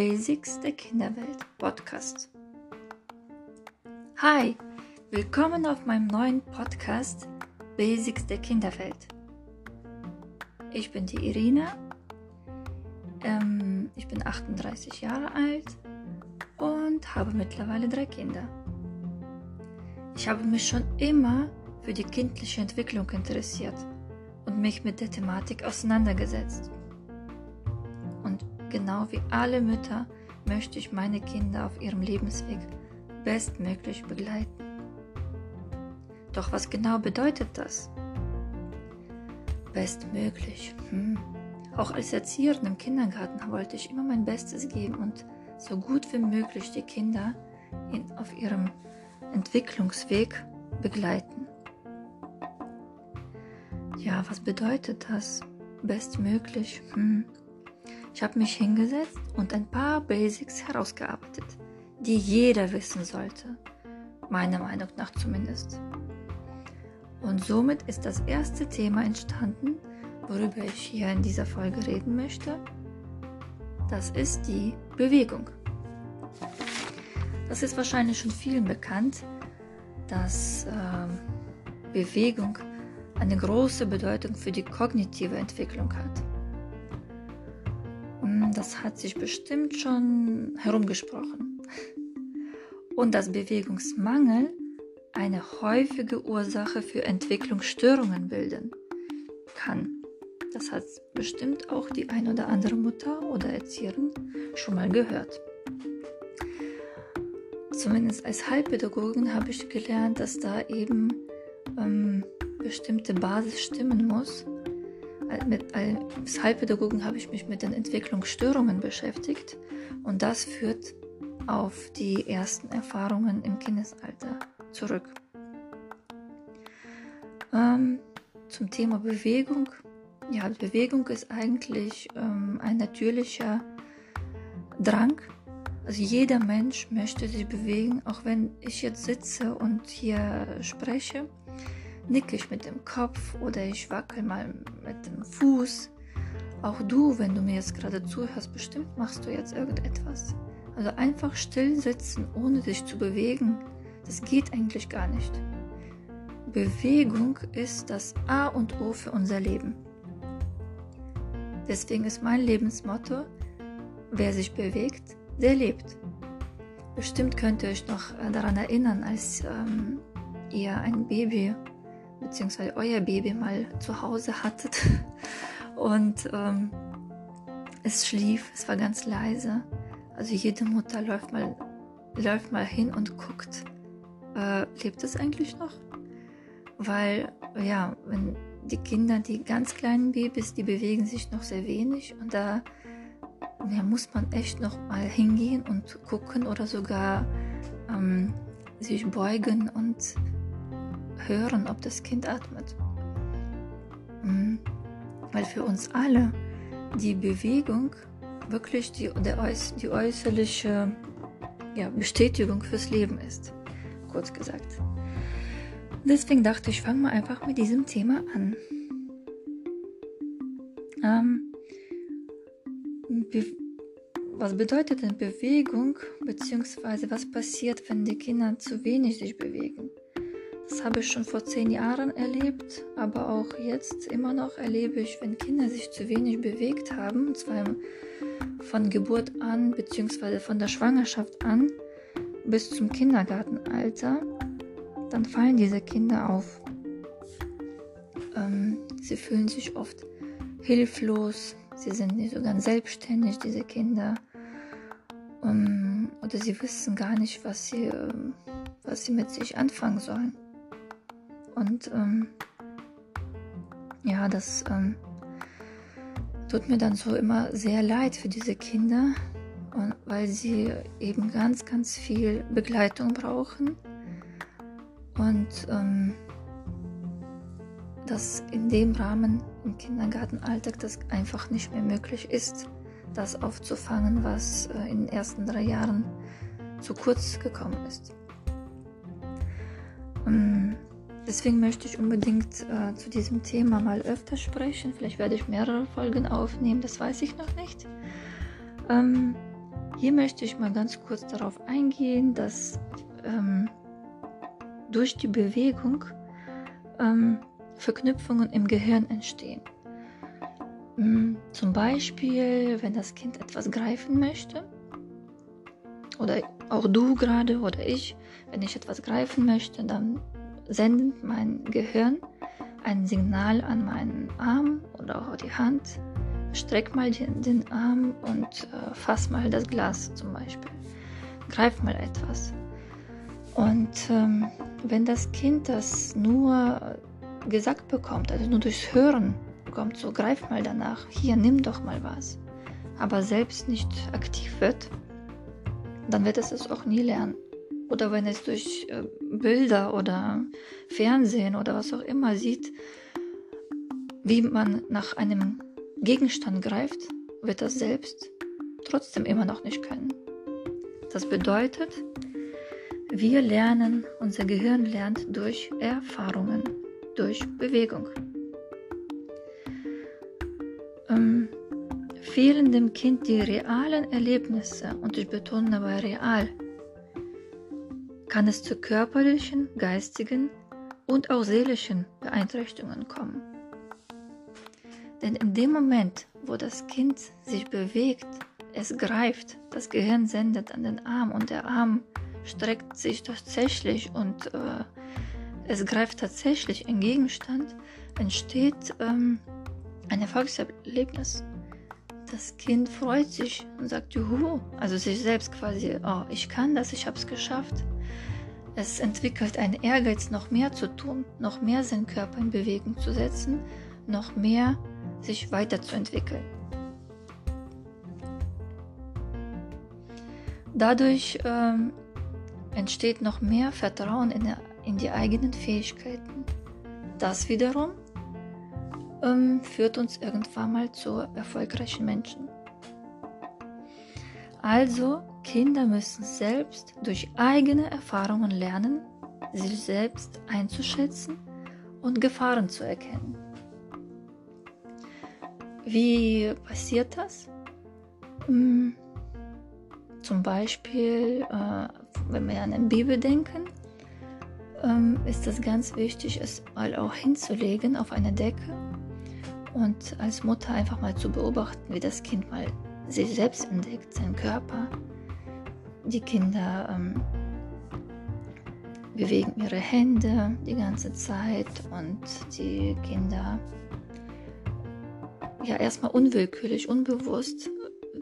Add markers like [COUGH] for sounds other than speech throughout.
Basics der Kinderwelt Podcast. Hi, willkommen auf meinem neuen Podcast Basics der Kinderwelt. Ich bin die Irina, ähm, ich bin 38 Jahre alt und habe mittlerweile drei Kinder. Ich habe mich schon immer für die kindliche Entwicklung interessiert und mich mit der Thematik auseinandergesetzt. Genau wie alle Mütter möchte ich meine Kinder auf ihrem Lebensweg bestmöglich begleiten. Doch was genau bedeutet das? Bestmöglich. Hm. Auch als Erzieherin im Kindergarten wollte ich immer mein Bestes geben und so gut wie möglich die Kinder in, auf ihrem Entwicklungsweg begleiten. Ja, was bedeutet das? Bestmöglich. Hm. Ich habe mich hingesetzt und ein paar Basics herausgearbeitet, die jeder wissen sollte. Meiner Meinung nach zumindest. Und somit ist das erste Thema entstanden, worüber ich hier in dieser Folge reden möchte. Das ist die Bewegung. Das ist wahrscheinlich schon vielen bekannt, dass äh, Bewegung eine große Bedeutung für die kognitive Entwicklung hat. Und das hat sich bestimmt schon herumgesprochen. Und dass Bewegungsmangel eine häufige Ursache für Entwicklungsstörungen bilden kann. Das hat bestimmt auch die ein oder andere Mutter oder Erzieherin schon mal gehört. Zumindest als Heilpädagogin habe ich gelernt, dass da eben ähm, bestimmte Basis stimmen muss. Als Heilpädagogin habe ich mich mit den Entwicklungsstörungen beschäftigt und das führt auf die ersten Erfahrungen im Kindesalter zurück. Ähm, zum Thema Bewegung ja, Bewegung ist eigentlich ähm, ein natürlicher Drang. Also jeder Mensch möchte sich bewegen, auch wenn ich jetzt sitze und hier spreche, nicke ich mit dem Kopf oder ich wackel mal mit dem Fuß. Auch du, wenn du mir jetzt gerade zuhörst, bestimmt machst du jetzt irgendetwas. Also einfach still sitzen, ohne dich zu bewegen, das geht eigentlich gar nicht. Bewegung ist das A und O für unser Leben. Deswegen ist mein Lebensmotto, wer sich bewegt, der lebt. Bestimmt könnt ihr euch noch daran erinnern, als ähm, ihr ein Baby bzw. euer Baby mal zu Hause hattet [LAUGHS] und ähm, es schlief, es war ganz leise. Also jede Mutter läuft mal, läuft mal hin und guckt, äh, lebt es eigentlich noch? Weil, ja, wenn die Kinder, die ganz kleinen Babys, die bewegen sich noch sehr wenig und da ja, muss man echt noch mal hingehen und gucken oder sogar ähm, sich beugen und hören, ob das Kind atmet. Mhm. Weil für uns alle die Bewegung wirklich die, der, die äußerliche ja, Bestätigung fürs Leben ist, kurz gesagt. Deswegen dachte ich, fange mal einfach mit diesem Thema an. Ähm, was bedeutet denn Bewegung, beziehungsweise was passiert, wenn die Kinder zu wenig sich bewegen? Das habe ich schon vor zehn Jahren erlebt, aber auch jetzt immer noch erlebe ich, wenn Kinder sich zu wenig bewegt haben, und zwar von Geburt an, beziehungsweise von der Schwangerschaft an bis zum Kindergartenalter, dann fallen diese Kinder auf. Ähm, sie fühlen sich oft hilflos, sie sind nicht so ganz selbstständig, diese Kinder. Ähm, oder sie wissen gar nicht, was sie, ähm, was sie mit sich anfangen sollen. Und ähm, ja, das ähm, tut mir dann so immer sehr leid für diese Kinder, weil sie eben ganz, ganz viel Begleitung brauchen und ähm, dass in dem Rahmen im Kindergartenalltag das einfach nicht mehr möglich ist, das aufzufangen, was äh, in den ersten drei Jahren zu kurz gekommen ist. Ähm, deswegen möchte ich unbedingt äh, zu diesem Thema mal öfter sprechen. Vielleicht werde ich mehrere Folgen aufnehmen, das weiß ich noch nicht. Ähm, Hier möchte ich mal ganz kurz darauf eingehen, dass ähm, durch die Bewegung ähm, Verknüpfungen im Gehirn entstehen. Mm, zum Beispiel, wenn das Kind etwas greifen möchte, oder auch du gerade oder ich, wenn ich etwas greifen möchte, dann sendet mein Gehirn ein Signal an meinen Arm oder auch die Hand. Streck mal den, den Arm und äh, fass mal das Glas zum Beispiel. Greif mal etwas. Und ähm, wenn das Kind das nur gesagt bekommt, also nur durchs Hören bekommt, so greif mal danach, hier nimm doch mal was, aber selbst nicht aktiv wird, dann wird es es auch nie lernen. Oder wenn es durch äh, Bilder oder Fernsehen oder was auch immer sieht, wie man nach einem Gegenstand greift, wird das selbst trotzdem immer noch nicht können. Das bedeutet, wir lernen, unser Gehirn lernt durch Erfahrungen, durch Bewegung. Ähm, fehlen dem Kind die realen Erlebnisse, und ich betone dabei real, kann es zu körperlichen, geistigen und auch seelischen Beeinträchtigungen kommen. Denn in dem Moment, wo das Kind sich bewegt, es greift, das Gehirn sendet an den Arm und der Arm streckt sich tatsächlich und äh, es greift tatsächlich in Gegenstand, entsteht ähm, ein Erfolgserlebnis das Kind freut sich und sagt, juhu, also sich selbst quasi, oh, ich kann das, ich habe es geschafft. Es entwickelt einen Ehrgeiz, noch mehr zu tun, noch mehr seinen Körper in Bewegung zu setzen, noch mehr sich weiterzuentwickeln. Dadurch ähm, entsteht noch mehr Vertrauen in, in die eigenen Fähigkeiten. Das wiederum ähm, führt uns irgendwann mal zu erfolgreichen Menschen. Also, Kinder müssen selbst durch eigene Erfahrungen lernen, sich selbst einzuschätzen und Gefahren zu erkennen. Wie passiert das? Hm, zum Beispiel, äh, wenn wir an eine Bibel denken, ähm, ist es ganz wichtig, es mal auch hinzulegen auf eine Decke und als Mutter einfach mal zu beobachten, wie das Kind mal sich selbst entdeckt, seinen Körper. Die Kinder ähm, bewegen ihre Hände die ganze Zeit und die Kinder ja erstmal unwillkürlich, unbewusst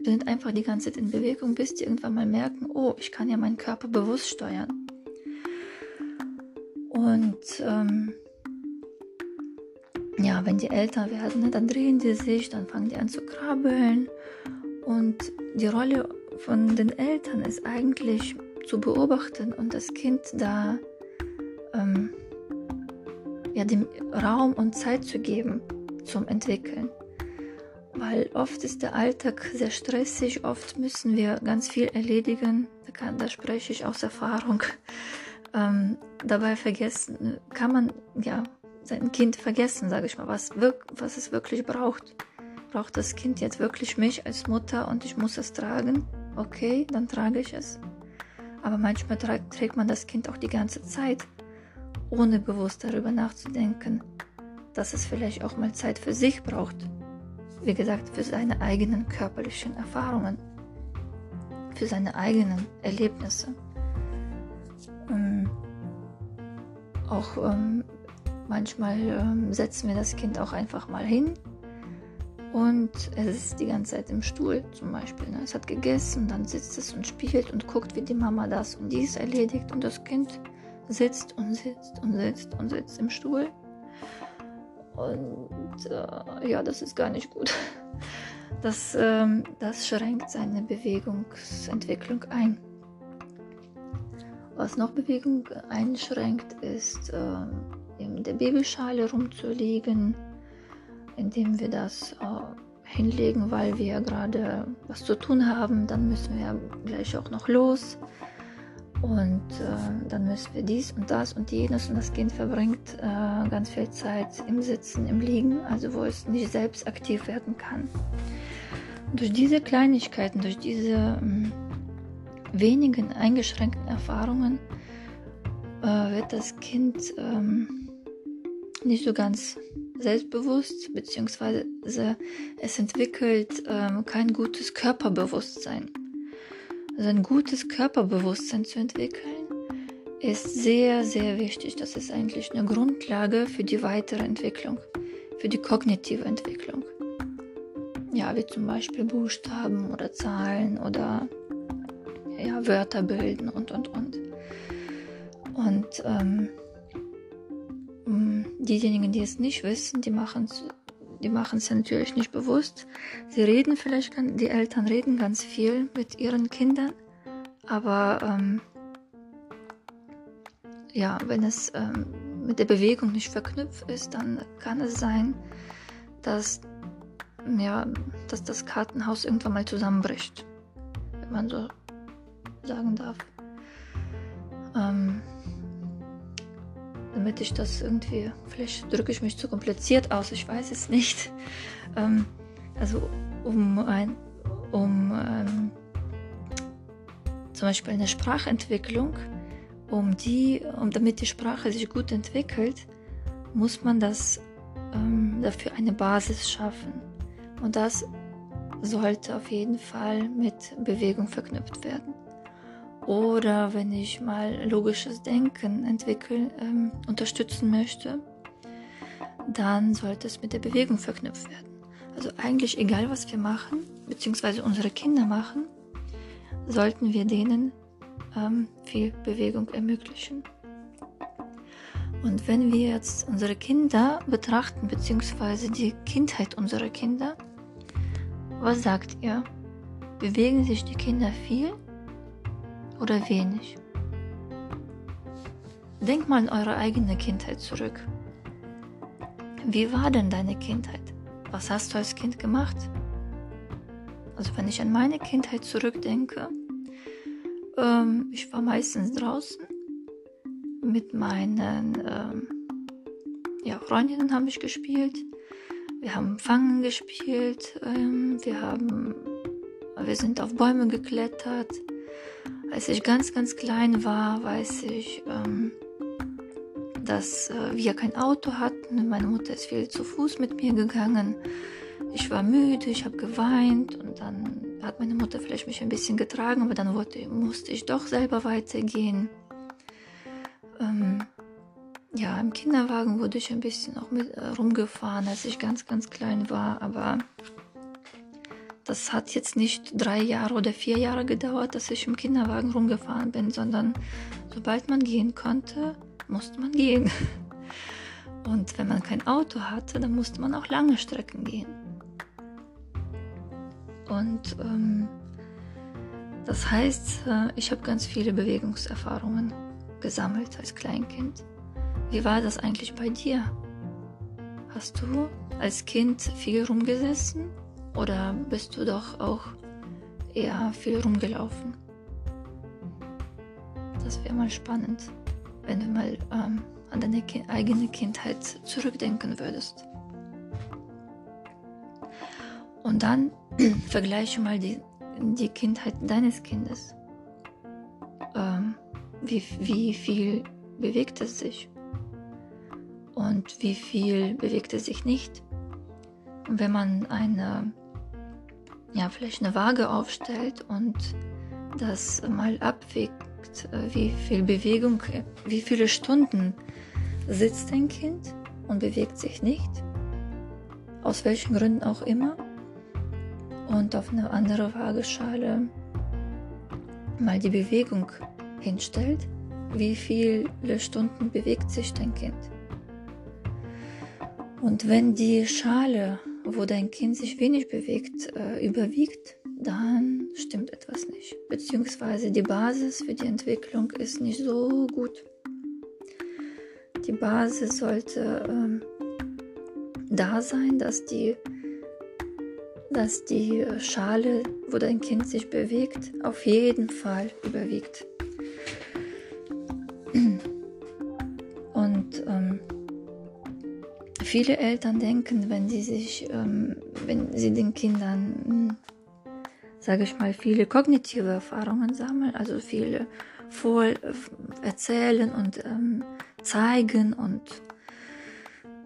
sind einfach die ganze Zeit in Bewegung, bis die irgendwann mal merken, oh, ich kann ja meinen Körper bewusst steuern. Und ähm, ja, wenn die älter werden, ne, dann drehen die sich, dann fangen die an zu krabbeln. Und die Rolle von den Eltern ist eigentlich zu beobachten und das Kind da ähm, ja, dem Raum und Zeit zu geben zum Entwickeln. Weil oft ist der Alltag sehr stressig, oft müssen wir ganz viel erledigen. Da, kann, da spreche ich aus Erfahrung. [LAUGHS] Ähm, dabei vergessen kann man ja sein Kind vergessen, sage ich mal, was, was es wirklich braucht. Braucht das Kind jetzt wirklich mich als Mutter und ich muss es tragen? Okay, dann trage ich es. Aber manchmal trägt man das Kind auch die ganze Zeit, ohne bewusst darüber nachzudenken, dass es vielleicht auch mal Zeit für sich braucht. Wie gesagt, für seine eigenen körperlichen Erfahrungen, für seine eigenen Erlebnisse. Ähm, auch ähm, Manchmal ähm, setzen wir das Kind auch einfach mal hin und es ist die ganze Zeit im Stuhl zum Beispiel. Ne? Es hat gegessen, dann sitzt es und spielt und guckt, wie die Mama das und dies erledigt und das Kind sitzt und sitzt und sitzt und sitzt im Stuhl. Und äh, ja, das ist gar nicht gut. [LAUGHS] Das, ähm, das schränkt seine Bewegungsentwicklung ein. Was noch Bewegung einschränkt, ist äh, in der Babyschale rumzulegen, indem wir das äh, hinlegen, weil wir gerade was zu tun haben. Dann müssen wir gleich auch noch los. Und äh, dann müssen wir dies und das und jenes und das Kind verbringt äh, ganz viel Zeit im Sitzen, im Liegen, also wo es nicht selbst aktiv werden kann. durch diese Kleinigkeiten, durch diese ähm, wenigen eingeschränkten Erfahrungen äh, wird das Kind ähm, nicht so ganz selbstbewusst, beziehungsweise es entwickelt ähm, kein gutes Körperbewusstsein. Also ein gutes Körperbewusstsein zu entwickeln, ist sehr, sehr wichtig. Das ist eigentlich eine Grundlage für die weitere Entwicklung, für die kognitive Entwicklung. Ja, wie zum Beispiel Buchstaben oder Zahlen oder ja, Wörter bilden und, und, und. Und ähm, diejenigen, die es nicht wissen, die machen es die machen es natürlich nicht bewusst. Sie reden vielleicht, die Eltern reden ganz viel mit ihren Kindern, aber ähm, ja, wenn es ähm, mit der Bewegung nicht verknüpft ist, dann kann es sein, dass, ja, dass das Kartenhaus irgendwann mal zusammenbricht, wenn man so sagen darf. Ähm, damit ich das irgendwie, vielleicht drücke ich mich zu kompliziert aus, ich weiß es nicht. Ähm, also um ein, um ähm, zum Beispiel eine Sprachentwicklung, um die, um damit die Sprache sich gut entwickelt, muss man das ähm, dafür eine Basis schaffen. Und das sollte auf jeden Fall mit Bewegung verknüpft werden. Oder wenn ich mal logisches Denken entwickeln, ähm, unterstützen möchte, dann sollte es mit der Bewegung verknüpft werden. Also eigentlich egal, was wir machen, beziehungsweise unsere Kinder machen, sollten wir denen ähm, viel Bewegung ermöglichen. Und wenn wir jetzt unsere Kinder betrachten, beziehungsweise die Kindheit unserer Kinder, was sagt ihr? Bewegen sich die Kinder viel oder wenig? Denk mal an eure eigene Kindheit zurück. Wie war denn deine Kindheit? Was hast du als Kind gemacht? Also wenn ich an meine Kindheit zurückdenke, ähm, ich war meistens draußen mit meinen ähm, ja, Freundinnen haben ich gespielt. Wir haben Fangen gespielt. Ähm, wir haben, wir sind auf Bäume geklettert. Als ich ganz, ganz klein war, weiß ich, ähm, dass äh, wir kein Auto hatten. Meine Mutter ist viel zu Fuß mit mir gegangen. Ich war müde, ich habe geweint und dann hat meine Mutter vielleicht mich ein bisschen getragen, aber dann wollte, musste ich doch selber weitergehen. Ähm, ja, im Kinderwagen wurde ich ein bisschen auch mit äh, rumgefahren, als ich ganz, ganz klein war, aber das hat jetzt nicht drei Jahre oder vier Jahre gedauert, dass ich im Kinderwagen rumgefahren bin, sondern sobald man gehen konnte, musste man gehen. [LAUGHS] Und wenn man kein Auto hatte, dann musste man auch lange Strecken gehen. Und ähm, das heißt, äh, ich habe ganz viele Bewegungserfahrungen gesammelt als Kleinkind. Wie war das eigentlich bei dir? Hast du als Kind viel rumgesessen oder bist du doch auch eher viel rumgelaufen? Das wäre mal spannend, wenn du mal ähm, an deine ki eigene Kindheit zurückdenken würdest. Und dann [CLEARS THROAT] vergleiche mal die, die Kindheit deines Kindes. Ähm, wie, wie viel bewegt es sich? Und wie viel bewegt es sich nicht? Und wenn man eine ja, vielleicht eine Waage aufstellt und das mal abwägt, äh, wie viel Bewegung, wie viele Stunden sitzt ein Kind und bewegt sich nicht, aus welchen Gründen auch immer, und auf eine andere Waageschale mal die Bewegung hinstellt, wie viele Stunden bewegt sich dein Kind. Und wenn die Schale wo dein Kind sich wenig bewegt, äh, überwiegt, dann stimmt etwas nicht. Beziehungsweise die Basis für die Entwicklung ist nicht so gut. Die Basis sollte ähm, da sein, dass die, dass die Schale, wo dein Kind sich bewegt, auf jeden Fall überwiegt. [CLEARS THROAT] Und ähm, Viele Eltern denken, wenn sie sich, ähm, wenn sie den Kindern sage ich mal, viele kognitive Erfahrungen sammeln, also viele voll erzählen und ähm, zeigen und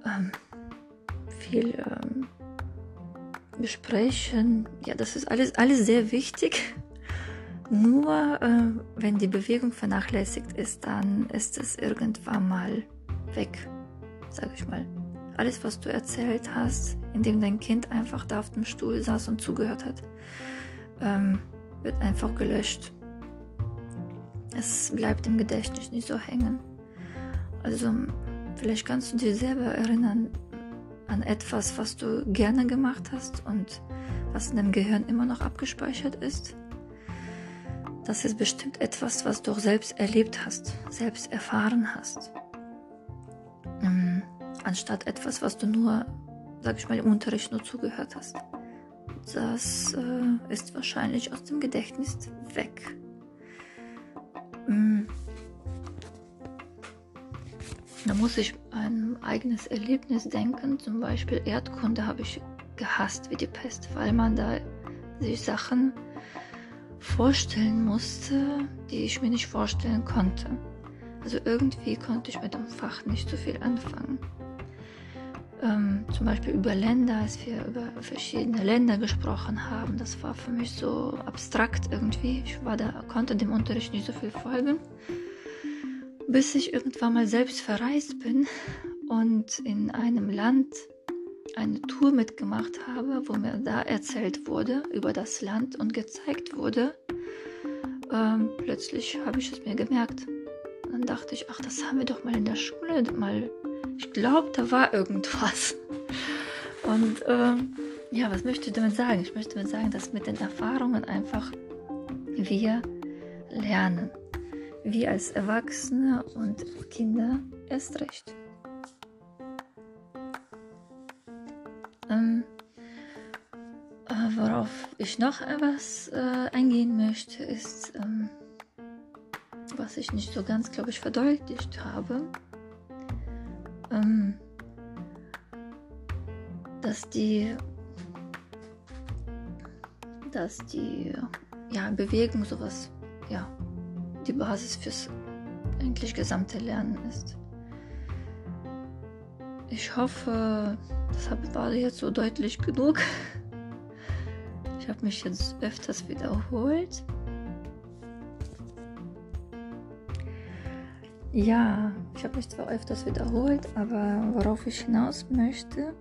ähm, viel ähm, besprechen. Ja, das ist alles, alles sehr wichtig. Nur äh, wenn die Bewegung vernachlässigt ist, dann ist es irgendwann mal weg, sage ich mal. Alles, was du erzählt hast, indem dein Kind einfach da auf dem Stuhl saß und zugehört hat, ähm, wird einfach gelöscht. Es bleibt im Gedächtnis nicht so hängen. Also vielleicht kannst du dir selber erinnern an etwas, was du gerne gemacht hast und was in deinem Gehirn immer noch abgespeichert ist. Das ist bestimmt etwas, was du auch selbst erlebt hast, selbst erfahren hast. Ähm, anstatt etwas, was du nur, sag ich mal, im Unterricht nur zugehört hast. Das äh, ist wahrscheinlich aus dem Gedächtnis weg. Mhm. Da muss ich ein eigenes Erlebnis denken. Zum Beispiel Erdkunde habe ich gehasst wie die Pest, weil man da sich Sachen vorstellen musste, die ich mir nicht vorstellen konnte. Also irgendwie konnte ich mit dem Fach nicht so viel anfangen. Ähm, zum Beispiel über Länder, als wir über verschiedene Länder gesprochen haben, das war für mich so abstrakt irgendwie. Ich war da, konnte dem Unterricht nicht so viel folgen, bis ich irgendwann mal selbst verreist bin und in einem Land eine Tour mitgemacht habe, wo mir da erzählt wurde über das Land und gezeigt wurde. Ähm, plötzlich habe ich es mir gemerkt. Dann dachte ich, ach, das haben wir doch mal in der Schule mal. Ich glaube, da war irgendwas. Und ähm, ja, was möchte ich damit sagen? Ich möchte damit sagen, dass mit den Erfahrungen einfach wir lernen. Wir als Erwachsene und Kinder erst recht. Ähm, äh, worauf ich noch etwas äh, eingehen möchte, ist, ähm, was ich nicht so ganz, glaube ich, verdeutlicht habe, ähm, dass die, dass die ja, Bewegung sowas, ja, die Basis fürs eigentlich gesamte Lernen ist. Ich hoffe, das war jetzt so deutlich genug. [LAUGHS] Ich habe mich jetzt öfters wiederholt. Ja, ich habe mich zwar öfters wiederholt, aber worauf ich hinaus möchte,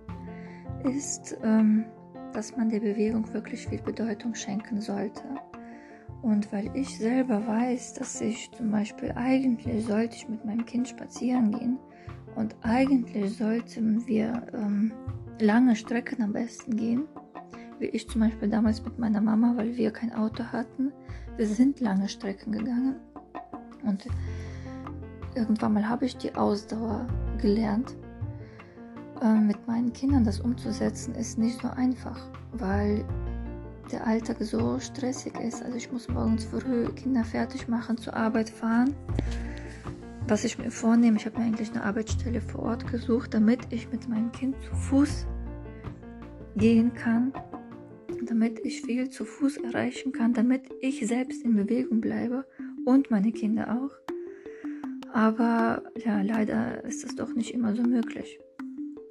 ist, ähm, dass man der Bewegung wirklich viel Bedeutung schenken sollte. Und weil ich selber weiß, dass ich zum Beispiel eigentlich sollte ich mit meinem Kind spazieren gehen und eigentlich sollten wir ähm, lange Strecken am besten gehen, wie ich zum Beispiel damals mit meiner Mama, weil wir kein Auto hatten. Wir sind lange Strecken gegangen und irgendwann mal habe ich die Ausdauer gelernt. Äh, mit meinen Kindern das umzusetzen ist nicht so einfach, weil der Alltag so stressig ist. Also ich muss morgens früh Kinder fertig machen, zur Arbeit fahren. Was ich mir vornehme, ich habe mir eigentlich eine Arbeitsstelle vor Ort gesucht, damit ich mit meinem Kind zu Fuß gehen kann, damit ich viel zu Fuß erreichen kann, damit ich selbst in Bewegung bleibe und meine Kinder auch. Aber ja, leider ist das doch nicht immer so möglich.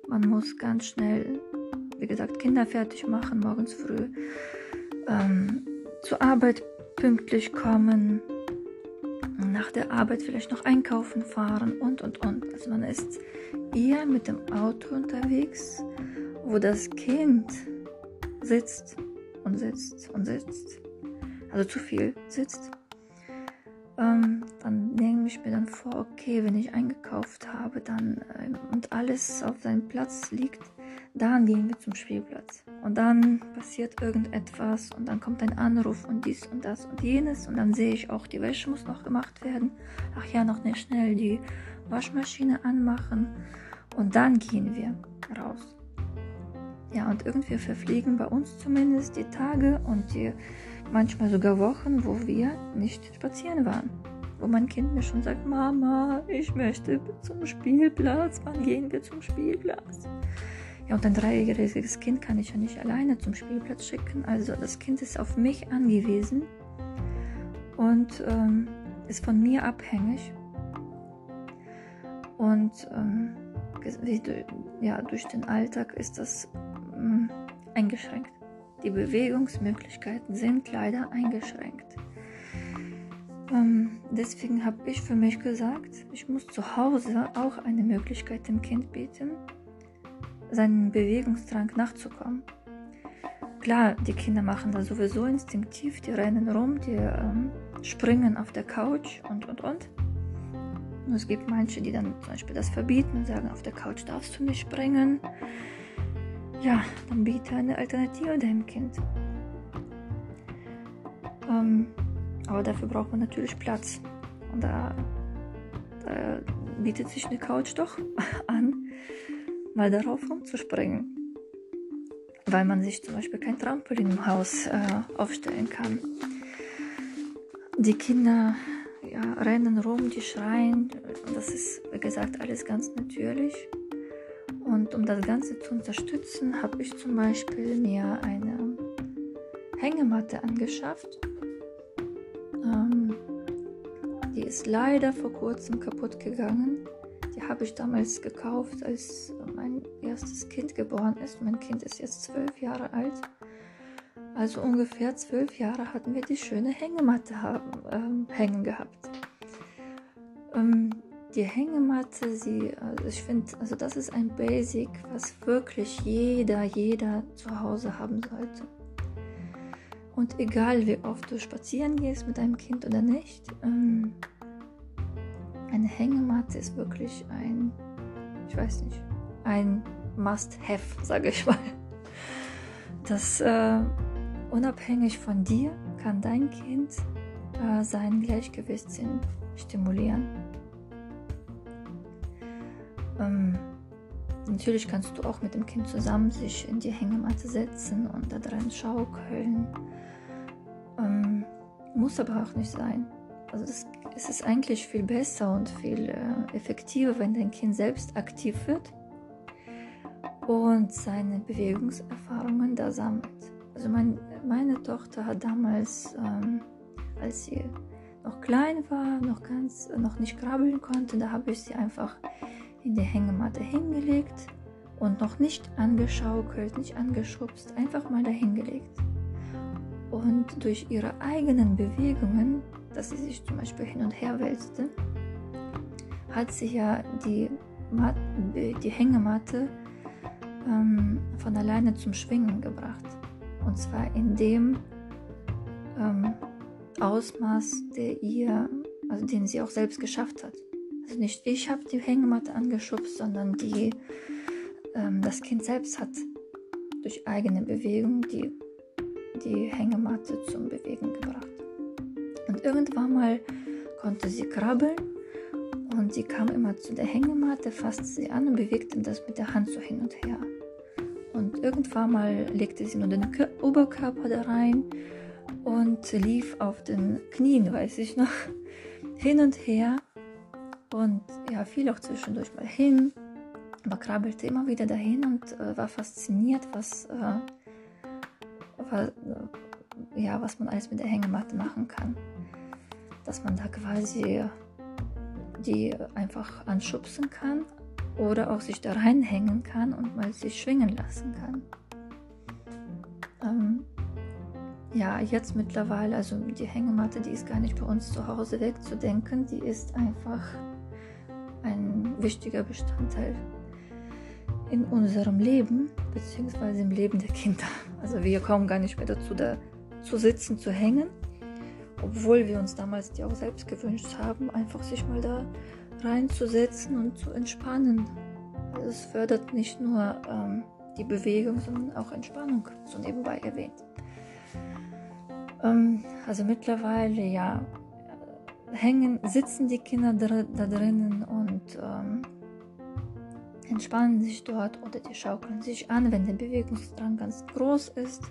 Man muss ganz schnell, wie gesagt, Kinder fertig machen, morgens früh ähm, zur Arbeit pünktlich kommen, nach der Arbeit vielleicht noch einkaufen fahren und und und. Also man ist eher mit dem Auto unterwegs, wo das Kind sitzt und sitzt und sitzt. Also zu viel sitzt ähm, dann nehme ich mir dann vor, okay, wenn ich eingekauft habe dann äh, und alles auf seinem Platz liegt, dann gehen wir zum Spielplatz. Und dann passiert irgendetwas und dann kommt ein Anruf und dies und das und jenes und dann sehe ich auch, die Wäsche muss noch gemacht werden. Ach ja, noch nicht schnell die Waschmaschine anmachen und dann gehen wir raus. Ja, und irgendwie verfliegen bei uns zumindest die Tage und die manchmal sogar Wochen, wo wir nicht spazieren waren. Wo mein Kind mir schon sagt, Mama, ich möchte zum Spielplatz, wann gehen wir zum Spielplatz? Ja, und ein dreijähriges Kind kann ich ja nicht alleine zum Spielplatz schicken. Also das Kind ist auf mich angewiesen und ähm, ist von mir abhängig. Und ähm, ja, durch den Alltag ist das ähm, eingeschränkt. Die Bewegungsmöglichkeiten sind leider eingeschränkt. Ähm, deswegen habe ich für mich gesagt, ich muss zu Hause auch eine Möglichkeit dem Kind bieten, seinen Bewegungsdrang nachzukommen. Klar, die Kinder machen das sowieso instinktiv, die rennen rum, die ähm, springen auf der Couch und und und. Und es gibt manche, die dann zum Beispiel das verbieten und sagen, auf der Couch darfst du nicht springen. Ja, dann biete eine Alternative deinem Kind. Ähm, aber dafür braucht man natürlich Platz. Und da, da bietet sich eine Couch doch [LAUGHS] an, mal darauf rumzuspringen. Weil man sich zum Beispiel kein Trampolin im Haus äh, aufstellen kann. Die Kinder ja, rennen rum, die schreien. Das ist, wie gesagt, alles ganz natürlich. Und um das Ganze zu unterstützen, habe ich zum Beispiel mir eine Hängematte angeschafft. Ähm, die ist leider vor kurzem kaputt gegangen. Die habe ich damals gekauft, als mein erstes Kind geboren ist. Mein Kind ist jetzt zwölf Jahre alt. Also ungefähr zwölf Jahre hatten wir die schöne Hängematte haben, ähm, hängen gehabt. Ähm, die Hängematte, sie, also ich finde, also das ist ein Basic, was wirklich jeder, jeder zu Hause haben sollte. Und egal wie oft du spazieren gehst mit deinem Kind oder nicht, ähm, eine Hängematte ist wirklich ein, ich weiß nicht, ein Must-Have, sage ich mal. Das äh, unabhängig von dir kann dein Kind äh, sein Gleichgewichtssinn stimulieren. Ähm, natürlich kannst du auch mit dem Kind zusammen sich in die Hängematte setzen und da dran schaukeln. Ähm, muss aber auch nicht sein. Also das, es ist eigentlich viel besser und viel äh, effektiver, wenn dein Kind selbst aktiv wird und seine Bewegungserfahrungen da sammelt. Also mein, meine Tochter hat damals, ähm, als sie noch klein war, noch ganz, noch nicht krabbeln konnte, da habe ich sie einfach in die Hängematte hingelegt und noch nicht angeschaukelt, nicht angeschubst, einfach mal dahingelegt. Und durch ihre eigenen Bewegungen, dass sie sich zum Beispiel hin und her wälzte, hat sie ja die, Mat die Hängematte ähm, von alleine zum Schwingen gebracht. Und zwar in dem ähm, Ausmaß, der ihr, also den sie auch selbst geschafft hat. Also nicht ich habe die Hängematte angeschubst, sondern die, ähm, das Kind selbst hat durch eigene Bewegung die, die Hängematte zum Bewegen gebracht. Und irgendwann mal konnte sie krabbeln und sie kam immer zu der Hängematte, fasste sie an und bewegte das mit der Hand so hin und her. Und irgendwann mal legte sie nur den Oberkörper da rein und lief auf den Knien, weiß ich noch, [LAUGHS] hin und her und ja, fiel auch zwischendurch mal hin, aber krabbelte immer wieder dahin und äh, war fasziniert, was, äh, war, äh, ja, was man alles mit der Hängematte machen kann. Dass man da quasi die einfach anschubsen kann oder auch sich da reinhängen kann und mal sich schwingen lassen kann. Ähm, ja, jetzt mittlerweile, also die Hängematte, die ist gar nicht bei uns zu Hause wegzudenken, die ist einfach ein wichtiger Bestandteil in unserem Leben, beziehungsweise im Leben der Kinder. Also wir kommen gar nicht mehr dazu, da zu sitzen, zu hängen, obwohl wir uns damals die auch selbst gewünscht haben, einfach sich mal da reinzusetzen und zu entspannen. Es fördert nicht nur ähm, die Bewegung, sondern auch Entspannung, so nebenbei erwähnt. Ähm, also mittlerweile, ja, hängen, sitzen die Kinder da drinnen und ähm, entspannen sich dort oder die schaukeln sich an, wenn der Bewegungsdrang ganz groß ist.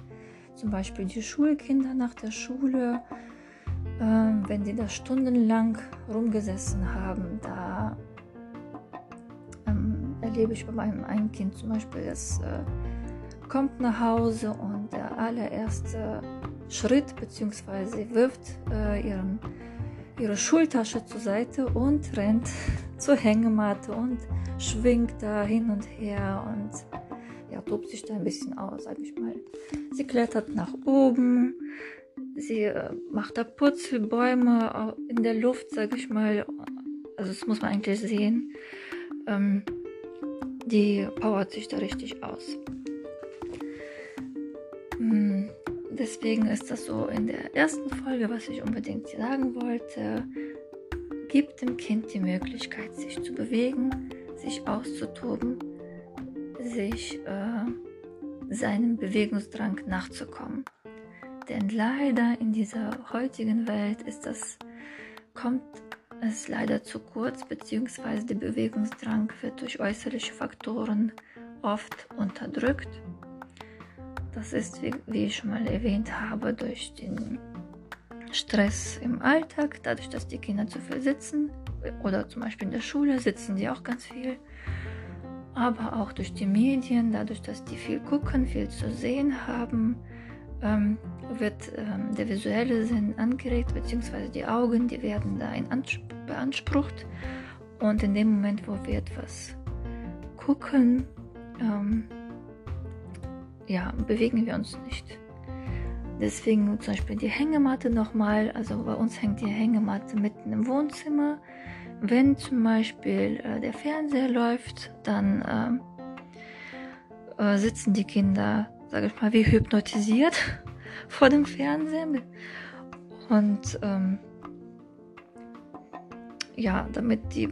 Zum Beispiel die Schulkinder nach der Schule, ähm, wenn die da stundenlang rumgesessen haben, da ähm, erlebe ich bei meinem einen Kind zum Beispiel, es äh, kommt nach Hause und der allererste Schritt bzw. wirft äh, ihren, ihre Schultasche zur Seite und rennt zur Hängematte und schwingt da hin und her und ja, tobt sich da ein bisschen aus, sag ich mal. Sie klettert nach oben, sie äh, macht da Purzelbäume in der Luft, sag ich mal. Also das muss man eigentlich sehen. Ähm, die powert sich da richtig aus. Deswegen ist das so in der ersten Folge, was ich unbedingt sagen wollte. Gibt dem Kind die Möglichkeit, sich zu bewegen, sich auszutoben, sich äh, seinem Bewegungsdrang nachzukommen. Denn leider in dieser heutigen Welt ist das, kommt es leider zu kurz, beziehungsweise der Bewegungsdrang wird durch äußerliche Faktoren oft unterdrückt. Das ist, wie, wie ich schon mal erwähnt habe, durch den Stress im Alltag, dadurch, dass die Kinder zu viel sitzen oder zum Beispiel in der Schule sitzen die auch ganz viel, aber auch durch die Medien, dadurch, dass die viel gucken, viel zu sehen haben, ähm, wird ähm, der visuelle Sinn angeregt, beziehungsweise die Augen, die werden da beansprucht. Und in dem Moment, wo wir etwas gucken, ähm, ja, bewegen wir uns nicht. Deswegen zum Beispiel die Hängematte nochmal. Also bei uns hängt die Hängematte mitten im Wohnzimmer. Wenn zum Beispiel äh, der Fernseher läuft, dann äh, äh, sitzen die Kinder sage ich mal, wie hypnotisiert [LAUGHS] vor dem Fernsehen. Und ähm, ja, damit die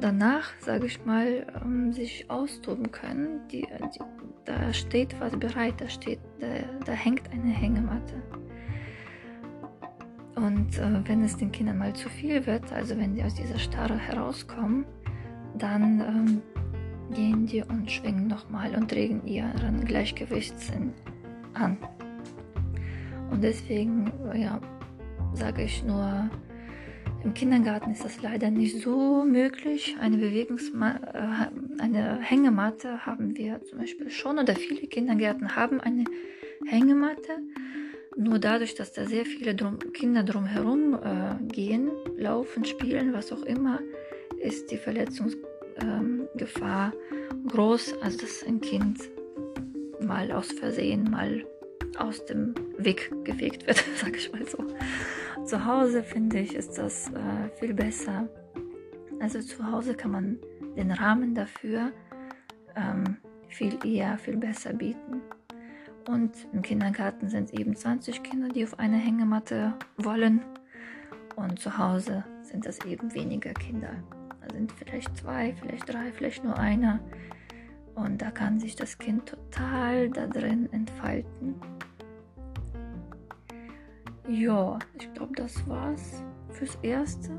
danach, sage ich mal, ähm, sich austoben können, die, die, da steht was bereit, da steht, da, da hängt eine Hängematte. Und äh, wenn es den Kindern mal zu viel wird, also wenn sie aus dieser Starre herauskommen, dann ähm, gehen die und schwingen nochmal und regen ihren Gleichgewichtssinn an. Und deswegen, ja, sage ich nur, im Kindergarten ist das leider nicht so möglich. Eine Bewegungsma äh, eine Hängematte haben wir zum Beispiel schon oder viele Kindergärten haben eine Hängematte. Nur dadurch, dass da sehr viele drum, Kinder drumherum äh, gehen, laufen, spielen, was auch immer, ist die Verletzungsgefahr ähm, groß, als dass ein Kind mal aus Versehen mal aus dem Weg gefegt wird, [LAUGHS] sag ich mal so. Zu Hause finde ich, ist das äh, viel besser. Also zu Hause kann man den Rahmen dafür ähm, viel eher, viel besser bieten. Und im Kindergarten sind eben 20 Kinder, die auf eine Hängematte wollen. Und zu Hause sind das eben weniger Kinder sind vielleicht zwei, vielleicht drei, vielleicht nur einer. Und da kann sich das Kind total da drin entfalten. Ja, ich glaube, das war's fürs Erste.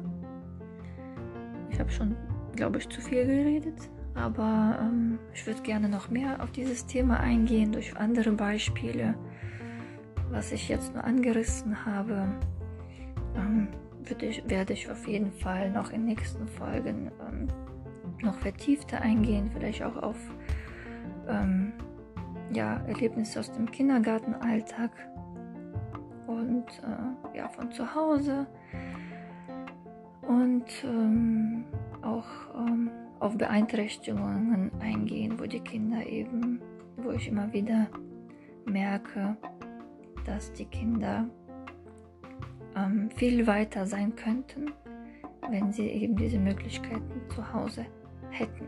Ich habe schon, glaube ich, zu viel geredet, aber ähm, ich würde gerne noch mehr auf dieses Thema eingehen durch andere Beispiele, was ich jetzt nur angerissen habe. Ähm, ich, werde ich auf jeden Fall noch in nächsten Folgen ähm, noch vertiefter eingehen, vielleicht auch auf ähm, ja, Erlebnisse aus dem Kindergartenalltag und äh, ja, von zu Hause und ähm, auch ähm, auf Beeinträchtigungen eingehen, wo die Kinder eben, wo ich immer wieder merke, dass die Kinder ähm, viel weiter sein könnten, wenn sie eben diese Möglichkeiten zu Hause hätten.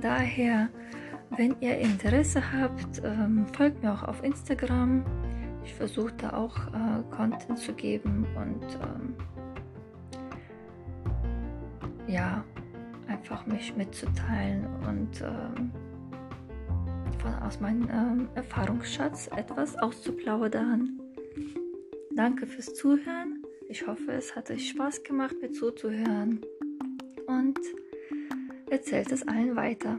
Daher, wenn ihr Interesse habt, ähm, folgt mir auch auf Instagram. Ich versuche da auch äh, Content zu geben und ähm, ja, einfach mich mitzuteilen und ähm, von, aus meinem ähm, Erfahrungsschatz etwas auszuplaudern. Danke fürs Zuhören. Ich hoffe, es hat euch Spaß gemacht, mir zuzuhören. Und erzählt es allen weiter.